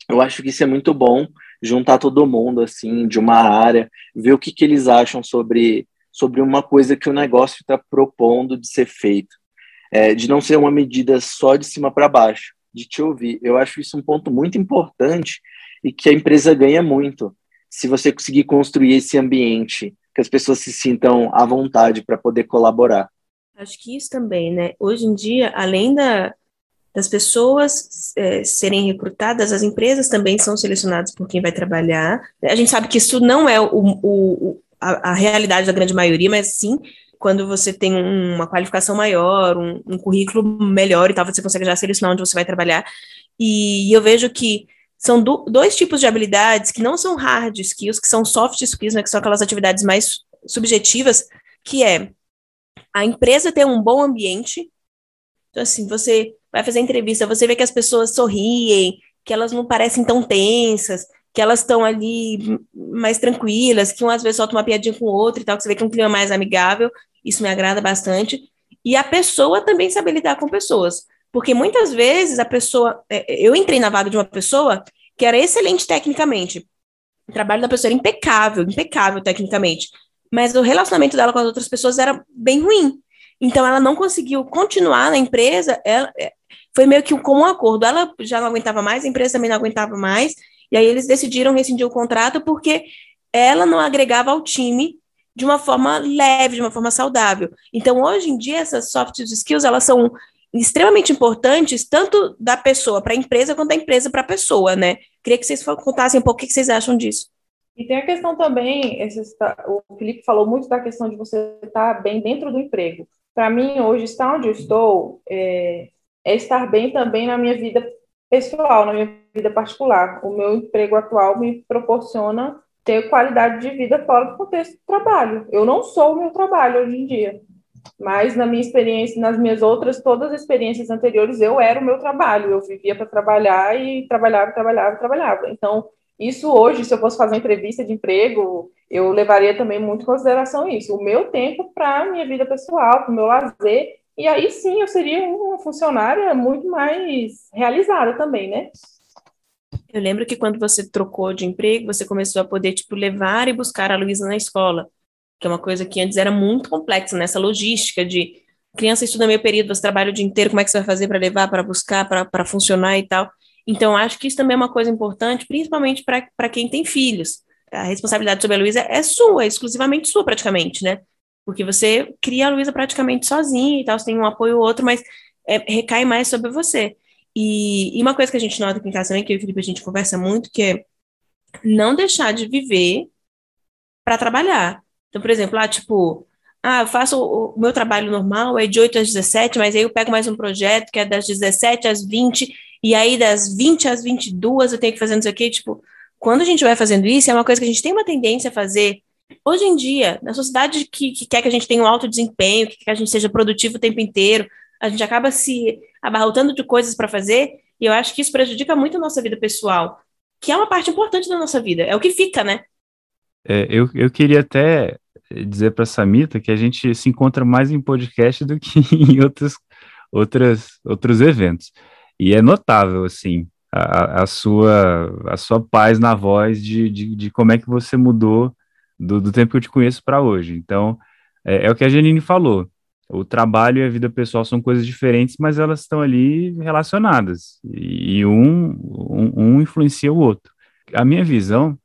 Eu acho que isso é muito bom, juntar todo mundo, assim, de uma área, ver o que, que eles acham sobre, sobre uma coisa que o negócio está propondo de ser feito. É, de não ser uma medida só de cima para baixo, de te ouvir. Eu acho isso um ponto muito importante e que a empresa ganha muito se você conseguir construir esse ambiente que as pessoas se sintam à vontade para poder colaborar. Acho que isso também, né? Hoje em dia, além da, das pessoas é, serem recrutadas, as empresas também são selecionadas por quem vai trabalhar. A gente sabe que isso não é o, o, a, a, realidade da grande maioria, mas sim quando você tem uma qualificação maior, um, um currículo melhor e tal, você consegue já selecionar onde você vai trabalhar. E, eu vejo que são do, dois tipos de habilidades que não são hard skills, que são soft skills, né, que são aquelas atividades mais subjetivas, que é a empresa ter um bom ambiente. Então, assim, você vai fazer entrevista, você vê que as pessoas sorriem, que elas não parecem tão tensas, que elas estão ali mais tranquilas, que um às vezes solta uma piadinha com o outro e tal, que você vê que é um clima mais amigável, isso me agrada bastante. E a pessoa também saber lidar com pessoas. Porque muitas vezes a pessoa. É, eu entrei na vaga de uma pessoa que era excelente tecnicamente. O trabalho da pessoa era impecável, impecável tecnicamente. Mas o relacionamento dela com as outras pessoas era bem ruim. Então ela não conseguiu continuar na empresa. Ela, foi meio que um comum acordo. Ela já não aguentava mais, a empresa também não aguentava mais, e aí eles decidiram rescindir o contrato porque ela não agregava ao time de uma forma leve, de uma forma saudável. Então, hoje em dia, essas soft skills, elas são extremamente importantes, tanto da pessoa para a empresa, quanto da empresa para a pessoa, né? Queria que vocês contassem um pouco o que vocês acham disso. E tem a questão também, o Felipe falou muito da questão de você estar bem dentro do emprego. Para mim, hoje, estar onde eu estou, é, é estar bem também na minha vida pessoal, na minha vida particular. O meu emprego atual me proporciona ter qualidade de vida fora do contexto do trabalho. Eu não sou o meu trabalho hoje em dia, mas na minha experiência, nas minhas outras, todas as experiências anteriores, eu era o meu trabalho. Eu vivia para trabalhar e trabalhava, trabalhava, trabalhava. Então, isso hoje, se eu fosse fazer entrevista de emprego, eu levaria também muito em consideração isso. O meu tempo para a minha vida pessoal, para o meu lazer e aí sim eu seria uma funcionária muito mais realizada também, né? Eu lembro que quando você trocou de emprego, você começou a poder, tipo, levar e buscar a Luísa na escola, que é uma coisa que antes era muito complexa, nessa logística de criança estuda meio período, você trabalha o dia inteiro, como é que você vai fazer para levar, para buscar, para funcionar e tal. Então, acho que isso também é uma coisa importante, principalmente para quem tem filhos. A responsabilidade sobre a Luísa é sua, é exclusivamente sua, praticamente, né? porque você cria a Luísa praticamente sozinha e tal, você tem um apoio ou outro, mas é, recai mais sobre você. E, e, uma coisa que a gente nota aqui em casa também, que eu e o Felipe a gente conversa muito, que é não deixar de viver para trabalhar. Então, por exemplo, lá, tipo, ah, eu faço o, meu trabalho normal, é de 8 às 17, mas aí eu pego mais um projeto que é das 17 às 20, e aí das 20 às 22 eu tenho que fazer não sei o quê. Tipo, quando a gente vai fazendo isso, é uma coisa que a gente tem uma tendência a fazer. Hoje em dia, na sociedade que, que quer que a gente tenha um alto desempenho, que quer que a gente seja produtivo o tempo inteiro, a gente acaba se abarrotando de coisas para fazer, e eu acho que isso prejudica muito a nossa vida pessoal, que é uma parte importante da nossa vida, é o que fica, né? É, eu, eu queria até dizer para Samita que a gente se encontra mais em podcast do que em outros, outras, outros eventos. E é notável, assim, a, a, sua, a sua paz na voz de, de, de como é que você mudou do, do tempo que eu te conheço para hoje. Então, é, é, o que a Janine falou. O trabalho e a vida pessoal são coisas diferentes, mas elas estão ali relacionadas. E, um, um, um influencia o outro. A minha visão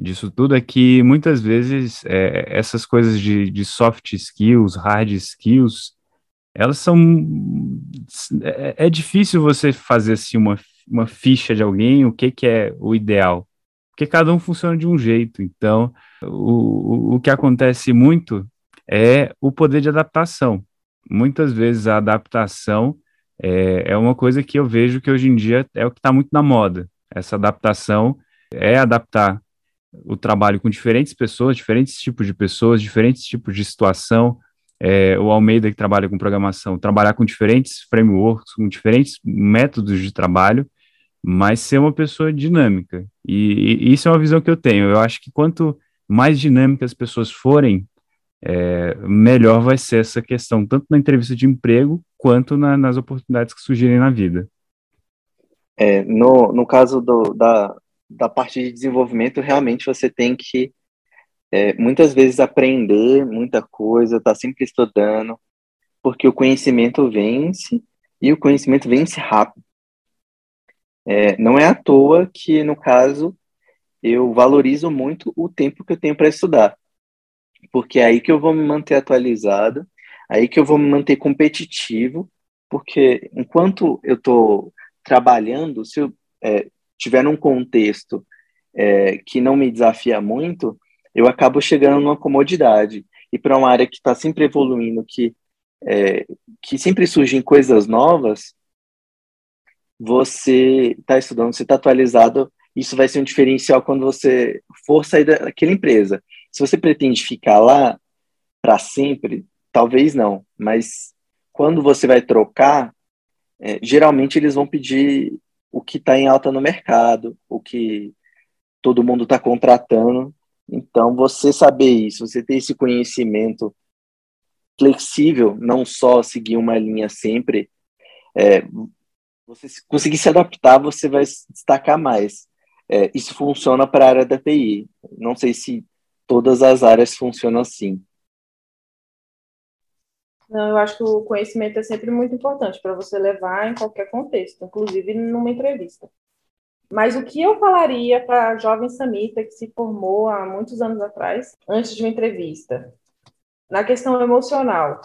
disso tudo é que muitas vezes é, essas coisas de, de soft skills, hard skills, elas são. É, é, difícil você fazer assim uma, uma ficha de alguém, o que, que é o ideal, porque cada um funciona de um jeito. Então, o, o que acontece muito é o poder de adaptação. Muitas vezes a adaptação é, é uma coisa que eu vejo que hoje em dia é o que está muito na moda. Essa adaptação é adaptar o trabalho com diferentes pessoas, diferentes tipos de pessoas, diferentes tipos de situação. É, o Almeida, que trabalha com programação, trabalhar com diferentes frameworks, com diferentes métodos de trabalho, mas ser uma pessoa dinâmica. E, e isso é uma visão que eu tenho. Eu acho que quanto mais dinâmicas as pessoas forem, é, melhor vai ser essa questão, tanto na entrevista de emprego quanto na, nas oportunidades que surgirem na vida. É, no, no caso do, da, da parte de desenvolvimento, realmente você tem que é, muitas vezes aprender muita coisa, estar tá sempre estudando, porque o conhecimento vence e o conhecimento vence rápido. É, não é à toa que, no caso, eu valorizo muito o tempo que eu tenho para estudar, porque é aí que eu vou me manter atualizado, aí que eu vou me manter competitivo, porque enquanto eu estou trabalhando, se eu é, tiver num contexto é, que não me desafia muito, eu acabo chegando numa comodidade. E para uma área que está sempre evoluindo, que, é, que sempre surgem coisas novas, você está estudando, você está atualizado, isso vai ser um diferencial quando você for sair daquela empresa. Se você pretende ficar lá para sempre, talvez não, mas quando você vai trocar, é, geralmente eles vão pedir o que está em alta no mercado, o que todo mundo está contratando. Então, você saber isso, você ter esse conhecimento flexível, não só seguir uma linha sempre, é, você conseguir se adaptar, você vai se destacar mais. É, isso funciona para a área da TI. Não sei se todas as áreas funcionam assim. Não, eu acho que o conhecimento é sempre muito importante para você levar em qualquer contexto, inclusive numa entrevista. Mas o que eu falaria para a jovem Samita que se formou há muitos anos atrás, antes de uma entrevista, na questão emocional?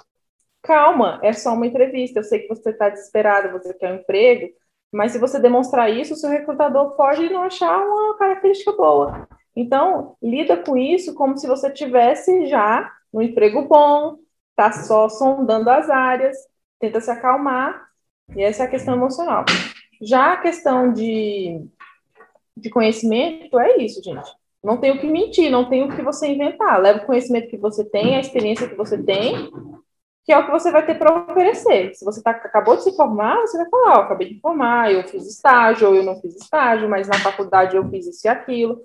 Calma, é só uma entrevista. Eu sei que você está desesperado, você quer um emprego, mas se você demonstrar isso, o seu recrutador pode não achar uma característica boa. Então, lida com isso como se você tivesse já um emprego bom, tá só sondando as áreas, tenta se acalmar, e essa é a questão emocional. Já a questão de, de conhecimento é isso, gente. Não tem o que mentir, não tem o que você inventar. Leva o conhecimento que você tem, a experiência que você tem, que é o que você vai ter para oferecer. Se você tá, acabou de se formar, você vai falar, oh, acabei de formar, eu fiz estágio, ou eu não fiz estágio, mas na faculdade eu fiz isso e aquilo.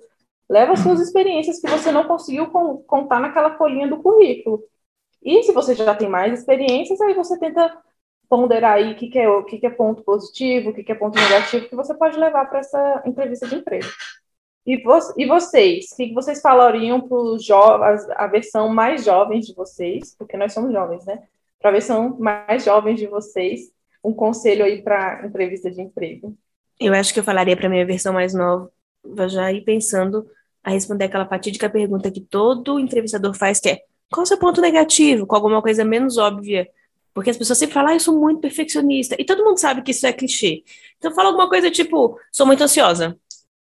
Leva as suas experiências que você não conseguiu contar naquela folhinha do currículo. E se você já tem mais experiências, aí você tenta ponderar aí o que, que, é, o que, que é ponto positivo, o que, que é ponto negativo, que você pode levar para essa entrevista de emprego. E, vo e vocês? O que vocês falariam para a versão mais jovens de vocês? Porque nós somos jovens, né? Para a versão mais jovens de vocês, um conselho aí para entrevista de emprego. Eu acho que eu falaria para a minha versão mais nova, já ir pensando a responder aquela fatídica pergunta que todo entrevistador faz, que é qual o seu ponto negativo? Com alguma coisa menos óbvia. Porque as pessoas sempre falam, ah, eu sou muito perfeccionista. E todo mundo sabe que isso é clichê. Então fala alguma coisa tipo, sou muito ansiosa.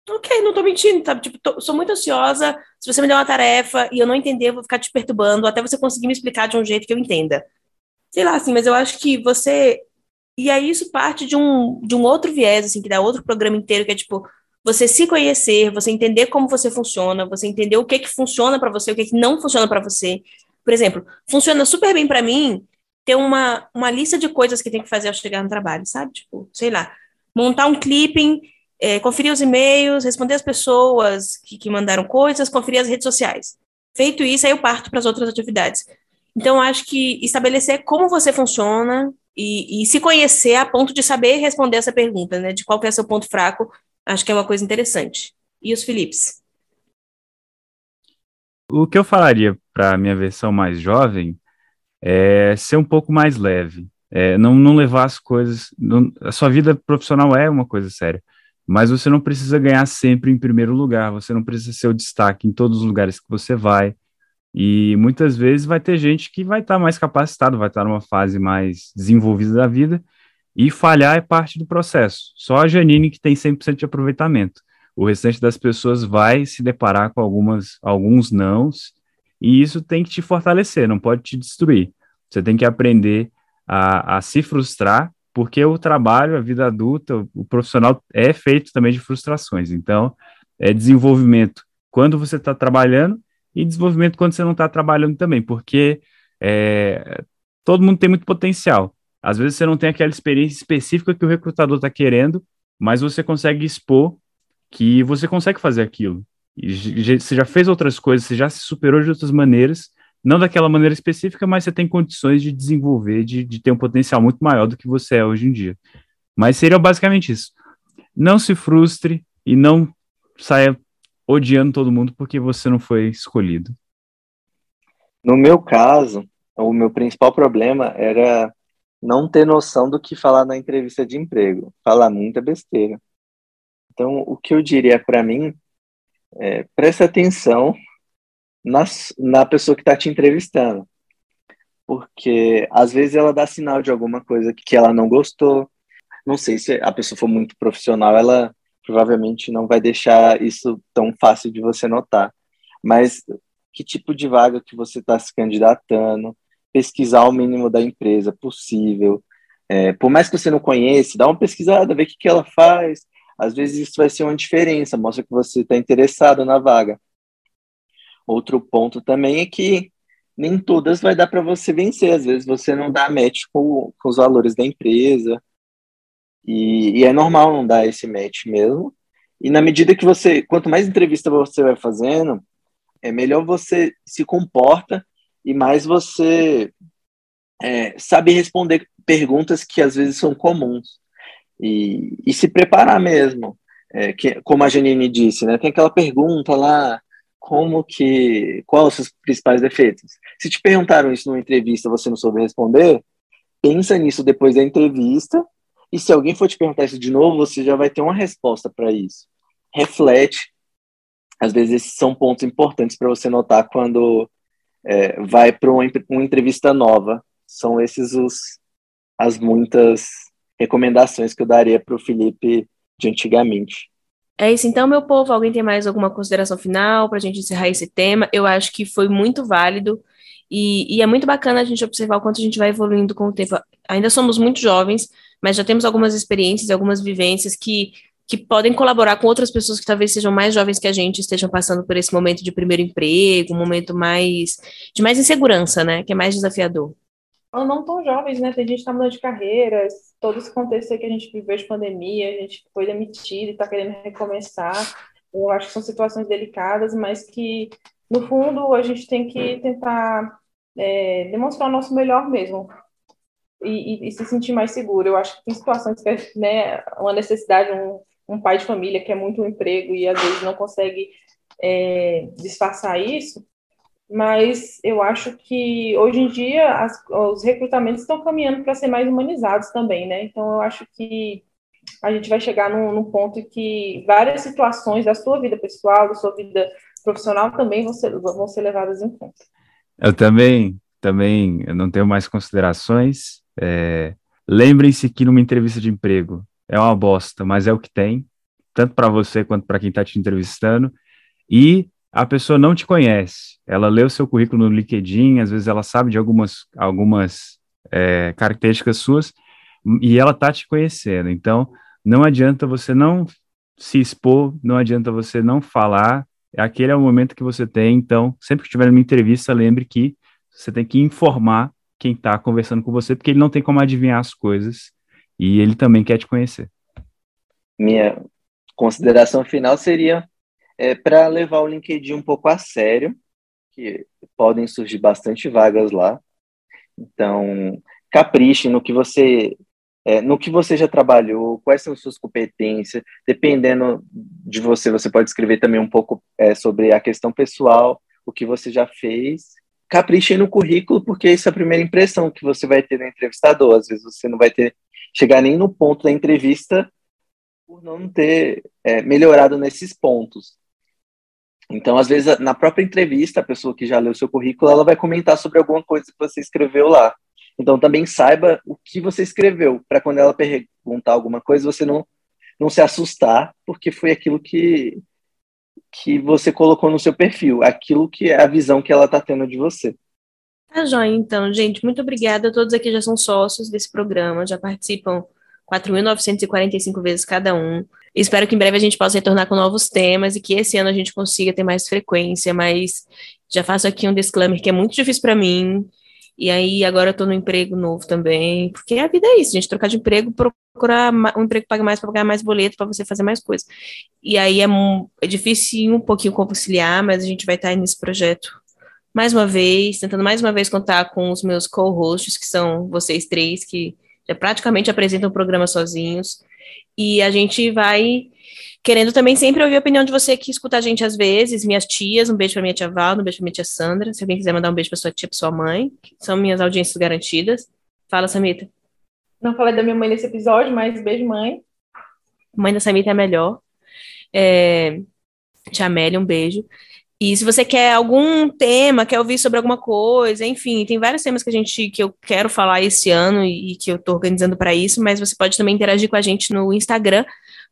ok, não tô mentindo, tá? Tipo, tô, sou muito ansiosa. Se você me der uma tarefa e eu não entender, eu vou ficar te perturbando até você conseguir me explicar de um jeito que eu entenda. Sei lá, assim, mas eu acho que você. E aí isso parte de um, de um outro viés, assim, que dá outro programa inteiro, que é tipo, você se conhecer, você entender como você funciona, você entender o que que funciona para você, o que que não funciona para você. Por exemplo, funciona super bem para mim ter uma, uma lista de coisas que tem que fazer ao chegar no trabalho, sabe? Tipo, sei lá, montar um clipping é, conferir os e-mails, responder as pessoas que, que mandaram coisas, conferir as redes sociais. Feito isso, aí eu parto para as outras atividades. Então, acho que estabelecer como você funciona e, e, se conhecer a ponto de saber responder essa pergunta, né? De qual é o seu ponto fraco, acho que é uma coisa interessante. E os Philips? O que eu falaria para a minha versão mais jovem é ser um pouco mais leve. É, não, não levar as coisas. Não, a sua vida profissional é uma coisa séria mas você não precisa ganhar sempre em primeiro lugar, você não precisa ser o destaque em todos os lugares que você vai. E muitas vezes vai ter gente que vai estar tá mais capacitado, vai estar tá numa fase mais desenvolvida da vida, e falhar é parte do processo. Só a Janine que tem 100% de aproveitamento. O restante das pessoas vai se deparar com algumas, alguns nãos, e isso tem que te fortalecer, não pode te destruir. Você tem que aprender a, a se frustrar porque o trabalho, a vida adulta, o profissional é feito também de frustrações. Então, é desenvolvimento quando você está trabalhando e desenvolvimento quando você não está trabalhando também, porque é, todo mundo tem muito potencial. Às vezes você não tem aquela experiência específica que o recrutador está querendo, mas você consegue expor que você consegue fazer aquilo. E você já fez outras coisas, você já se superou de outras maneiras, não daquela maneira específica, mas você tem condições de desenvolver, de, de ter um potencial muito maior do que você é hoje em dia. Mas seria basicamente isso. Não se frustre e não saia odiando todo mundo porque você não foi escolhido. No meu caso, o meu principal problema era não ter noção do que falar na entrevista de emprego, falar muita besteira. Então, o que eu diria para mim é presta atenção na, na pessoa que está te entrevistando. Porque às vezes ela dá sinal de alguma coisa que ela não gostou. Não sei se a pessoa for muito profissional, ela provavelmente não vai deixar isso tão fácil de você notar. Mas que tipo de vaga que você está se candidatando, pesquisar o mínimo da empresa possível. É, por mais que você não conheça, dá uma pesquisada, vê o que, que ela faz. Às vezes isso vai ser uma diferença, mostra que você está interessado na vaga. Outro ponto também é que nem todas vai dar para você vencer. Às vezes você não dá match com, com os valores da empresa. E, e, é normal não dar esse match mesmo. E na medida que você, quanto mais entrevista você vai fazendo, é melhor você se comporta e mais você é, sabe responder perguntas que às vezes são comuns. E, e se preparar mesmo. É, que, como a Janine disse, né? Tem aquela pergunta lá, como que quais os seus principais defeitos? Se te perguntaram isso numa entrevista, você não soube responder, pensa nisso depois da entrevista e se alguém for te perguntar isso de novo, você já vai ter uma resposta para isso. Reflete. Às vezes esses são pontos importantes para você notar quando é, vai para uma, uma entrevista nova. São esses os as muitas recomendações que eu daria para o Felipe de antigamente. É isso então, meu povo. Alguém tem mais alguma consideração final para a gente encerrar esse tema? Eu acho que foi muito válido e, e, é muito bacana a gente observar o quanto a gente vai evoluindo com o tempo. Ainda somos muito jovens, mas já temos algumas experiências, algumas vivências que, que podem colaborar com outras pessoas que talvez sejam mais jovens que a gente, estejam passando por esse momento de primeiro emprego, um momento mais de mais insegurança, né? Que é mais desafiador. Ou não tão jovens, né? Tem gente que está mudando de carreira, todo esse contexto que a gente viveu de pandemia, a gente foi demitido e está querendo recomeçar. Eu acho que são situações delicadas, mas que, no fundo, a gente tem que tentar é, demonstrar o nosso melhor mesmo. E, e, e, se sentir mais seguro. Eu acho que tem situações que é né, uma necessidade, um, um pai de família que é muito um emprego e às vezes não consegue é, disfarçar isso, mas eu acho que hoje em dia as, os recrutamentos estão caminhando para ser mais humanizados também, né? Então eu acho que a gente vai chegar num, num, ponto que várias situações da sua vida pessoal, da sua vida profissional também vão ser, vão ser levadas em conta. Eu também, também eu não tenho mais considerações. É, Lembrem-se que numa entrevista de emprego é uma bosta, mas é o que tem. tanto para você quanto para quem está te entrevistando, e a pessoa não te conhece. Ela lê o seu currículo no LinkedIn, às vezes ela sabe de algumas, algumas é, características suas e ela está te conhecendo. Então, não adianta você não se expor, não adianta você não falar. Aquele é o momento que você tem. Então, sempre que tiver uma entrevista, lembre que você tem que informar quem está conversando com você, porque ele não tem como adivinhar as coisas e ele também quer te conhecer. Minha consideração final seria é, para levar o LinkedIn um pouco a sério, que podem surgir bastante vagas lá. Então, capriche no que você é, no que você já trabalhou, quais são suas competências, dependendo de você, você pode escrever também um pouco é, sobre a questão pessoal, o que você já fez. Capriche no currículo, porque isso é a primeira impressão que você vai ter no entrevistador. Às vezes você não vai ter chegar nem no ponto da entrevista por não ter é, melhorado nesses pontos. Então, às vezes, na própria entrevista, a pessoa que já leu seu currículo, ela vai comentar sobre alguma coisa que você escreveu lá. Então, também saiba o que você escreveu, para quando ela perguntar alguma coisa, você não, não se assustar, porque foi aquilo que, que você colocou no seu perfil, aquilo que é a visão que ela está tendo de você. Tá joia, então, gente. Muito obrigada. Todos aqui já são sócios desse programa, já participam 4.945 vezes cada um. Espero que em breve a gente possa retornar com novos temas e que esse ano a gente consiga ter mais frequência, mas já faço aqui um disclaimer que é muito difícil para mim. E aí agora eu tô no emprego novo também, porque a vida é isso, gente trocar de emprego, procurar um emprego que paga mais para pagar mais boleto para você fazer mais coisas. E aí é, é difícil um pouquinho conciliar, mas a gente vai estar nesse projeto mais uma vez, tentando mais uma vez contar com os meus co-hosts, que são vocês três, que já praticamente apresentam o programa sozinhos. E a gente vai querendo também sempre ouvir a opinião de você que escuta a gente às vezes, minhas tias, um beijo para minha tia Val, um beijo para minha tia Sandra, se alguém quiser mandar um beijo para sua tia, para sua mãe, que são minhas audiências garantidas. Fala, Samita. Não falei da minha mãe nesse episódio, mas beijo, mãe. Mãe da Samita é melhor. É... Tia Amélia, um beijo. E se você quer algum tema, quer ouvir sobre alguma coisa, enfim, tem vários temas que a gente que eu quero falar esse ano e, e que eu estou organizando para isso, mas você pode também interagir com a gente no Instagram,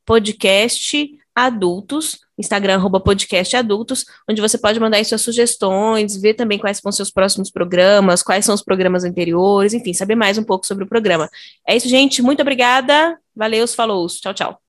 podcast adultos, Instagram arroba podcast adultos, onde você pode mandar aí suas sugestões, ver também quais são seus próximos programas, quais são os programas anteriores, enfim, saber mais um pouco sobre o programa. É isso, gente. Muito obrigada. Valeu, falou. Tchau, tchau.